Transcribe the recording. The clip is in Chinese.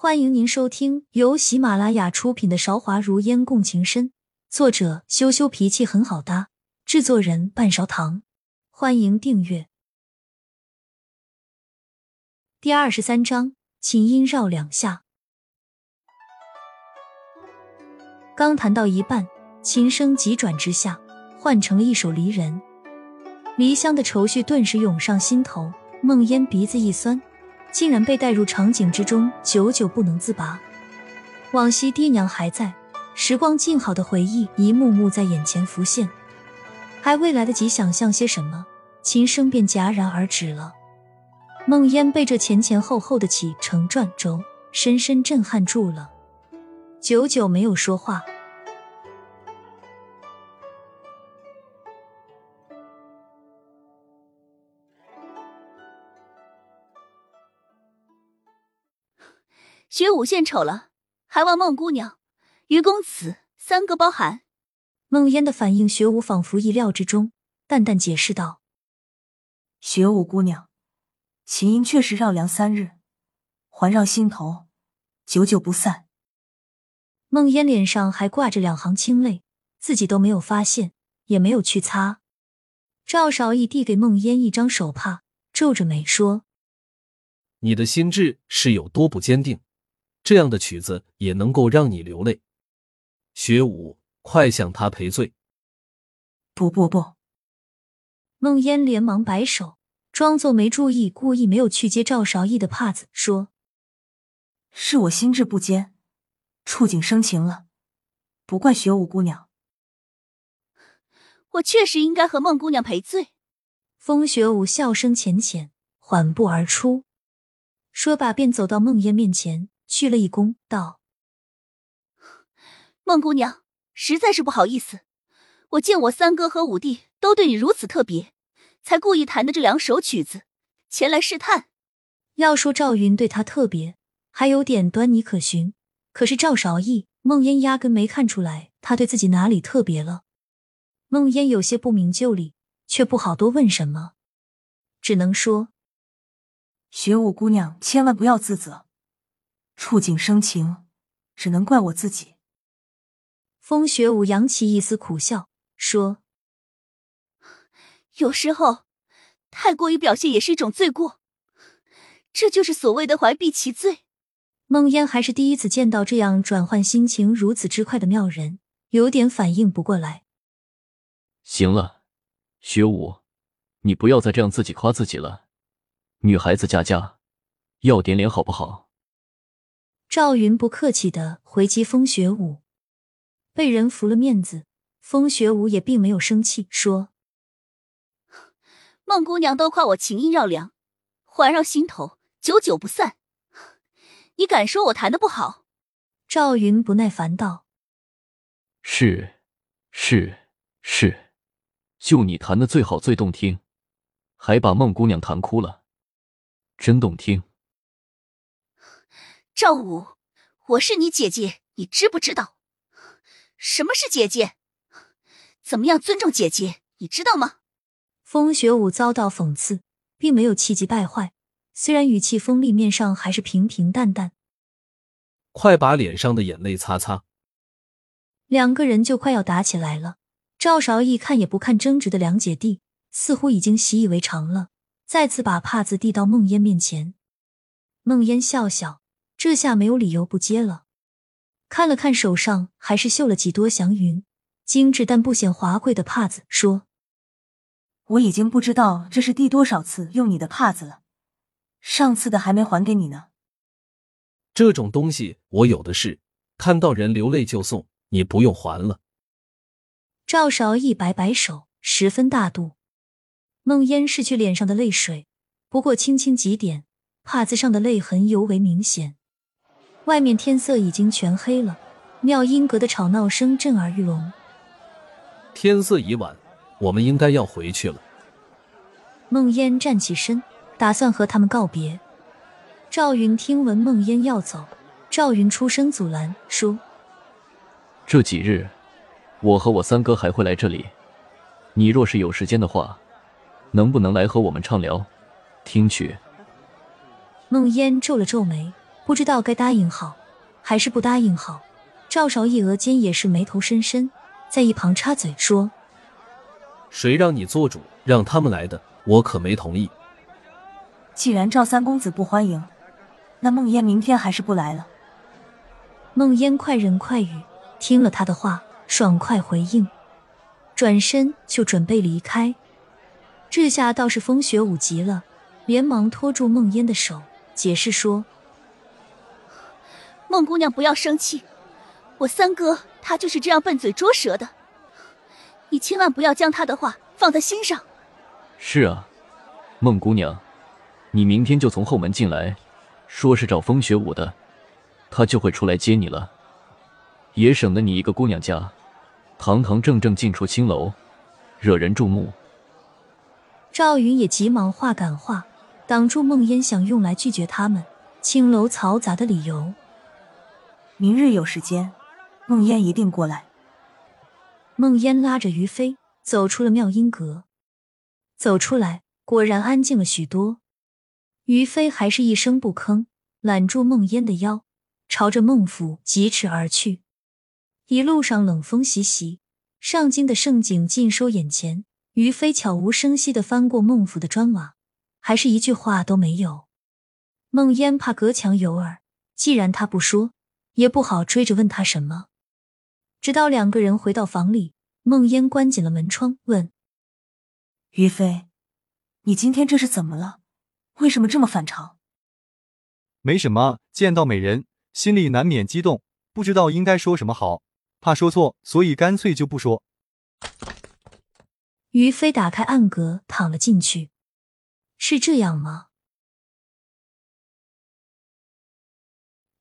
欢迎您收听由喜马拉雅出品的《韶华如烟共情深》，作者羞羞脾气很好搭，制作人半勺糖。欢迎订阅。第二十三章，琴音绕两下。刚弹到一半，琴声急转直下，换成了一首离人。离乡的愁绪顿时涌上心头，梦烟鼻子一酸。竟然被带入场景之中，久久不能自拔。往昔爹娘还在，时光静好的回忆一幕幕在眼前浮现，还未来得及想象些什么，琴声便戛然而止了。梦烟被这前前后后的起承转轴深深震撼住了，久久没有说话。学武献丑了，还望孟姑娘、于公子三个包涵。孟烟的反应，学武仿佛意料之中，淡淡解释道：“学武姑娘，琴音确实绕梁三日，环绕心头，久久不散。”孟烟脸上还挂着两行清泪，自己都没有发现，也没有去擦。赵少义递给孟烟一张手帕，皱着眉说：“你的心智是有多不坚定？”这样的曲子也能够让你流泪，学武，快向他赔罪！不不不！孟烟连忙摆手，装作没注意，故意没有去接赵韶义的帕子，说：“是我心智不坚，触景生情了，不怪学武姑娘。我确实应该和孟姑娘赔罪。”风雪舞笑声浅浅，缓步而出，说罢便走到孟烟面前。鞠了一躬，道：“孟姑娘，实在是不好意思。我见我三哥和五弟都对你如此特别，才故意弹的这两首曲子，前来试探。要说赵云对他特别，还有点端倪可循。可是赵少义、孟烟压根没看出来他对自己哪里特别了。孟烟有些不明就里，却不好多问什么，只能说：学武姑娘千万不要自责。”触景生情，只能怪我自己。风雪舞扬起一丝苦笑，说：“有时候，太过于表现也是一种罪过，这就是所谓的怀璧其罪。”梦烟还是第一次见到这样转换心情如此之快的妙人，有点反应不过来。行了，学武，你不要再这样自己夸自己了。女孩子家家要点脸，好不好？赵云不客气的回击风雪舞，被人服了面子，风雪舞也并没有生气，说：“孟姑娘都夸我琴音绕梁，环绕心头，久久不散。你敢说我弹的不好？”赵云不耐烦道：“是，是，是，就你弹的最好最动听，还把孟姑娘弹哭了，真动听。”赵武，我是你姐姐，你知不知道？什么是姐姐？怎么样尊重姐姐，你知道吗？风雪舞遭到讽刺，并没有气急败坏，虽然语气锋利，面上还是平平淡淡。快把脸上的眼泪擦擦。两个人就快要打起来了。赵韶义看也不看争执的两姐弟，似乎已经习以为常了，再次把帕子递到孟烟面前。孟烟笑笑。这下没有理由不接了。看了看手上还是绣了几朵祥云，精致但不显华贵的帕子，说：“我已经不知道这是第多少次用你的帕子了，上次的还没还给你呢。这种东西我有的是，看到人流泪就送，你不用还了。”赵韶一摆摆手，十分大度。梦烟拭去脸上的泪水，不过轻轻几点，帕子上的泪痕尤为明显。外面天色已经全黑了，妙音阁的吵闹声震耳欲聋。天色已晚，我们应该要回去了。梦烟站起身，打算和他们告别。赵云听闻梦烟要走，赵云出声阻拦，说：“这几日，我和我三哥还会来这里。你若是有时间的话，能不能来和我们畅聊，听曲？”梦烟皱了皱眉。不知道该答应好还是不答应好。赵少义额间也是眉头深深，在一旁插嘴说：“谁让你做主，让他们来的？我可没同意。既然赵三公子不欢迎，那孟烟明天还是不来了。”孟烟快人快语，听了他的话，爽快回应，转身就准备离开。这下倒是风雪舞急了，连忙拖住孟烟的手，解释说：“孟姑娘不要生气。”我三哥他就是这样笨嘴拙舌的，你千万不要将他的话放在心上。是啊，孟姑娘，你明天就从后门进来，说是找风雪舞的，他就会出来接你了，也省得你一个姑娘家，堂堂正正进出青楼，惹人注目。赵云也急忙话赶话，挡住孟烟想用来拒绝他们青楼嘈杂的理由。明日有时间。孟烟一定过来。孟烟拉着于飞走出了妙音阁，走出来果然安静了许多。于飞还是一声不吭，揽住孟烟的腰，朝着孟府疾驰而去。一路上冷风习习，上京的盛景尽收眼前。于飞悄无声息的翻过孟府的砖瓦，还是一句话都没有。孟烟怕隔墙有耳，既然他不说，也不好追着问他什么。直到两个人回到房里，孟烟关紧了门窗，问：“于飞，你今天这是怎么了？为什么这么反常？”“没什么，见到美人，心里难免激动，不知道应该说什么好，怕说错，所以干脆就不说。”于飞打开暗格，躺了进去。是这样吗？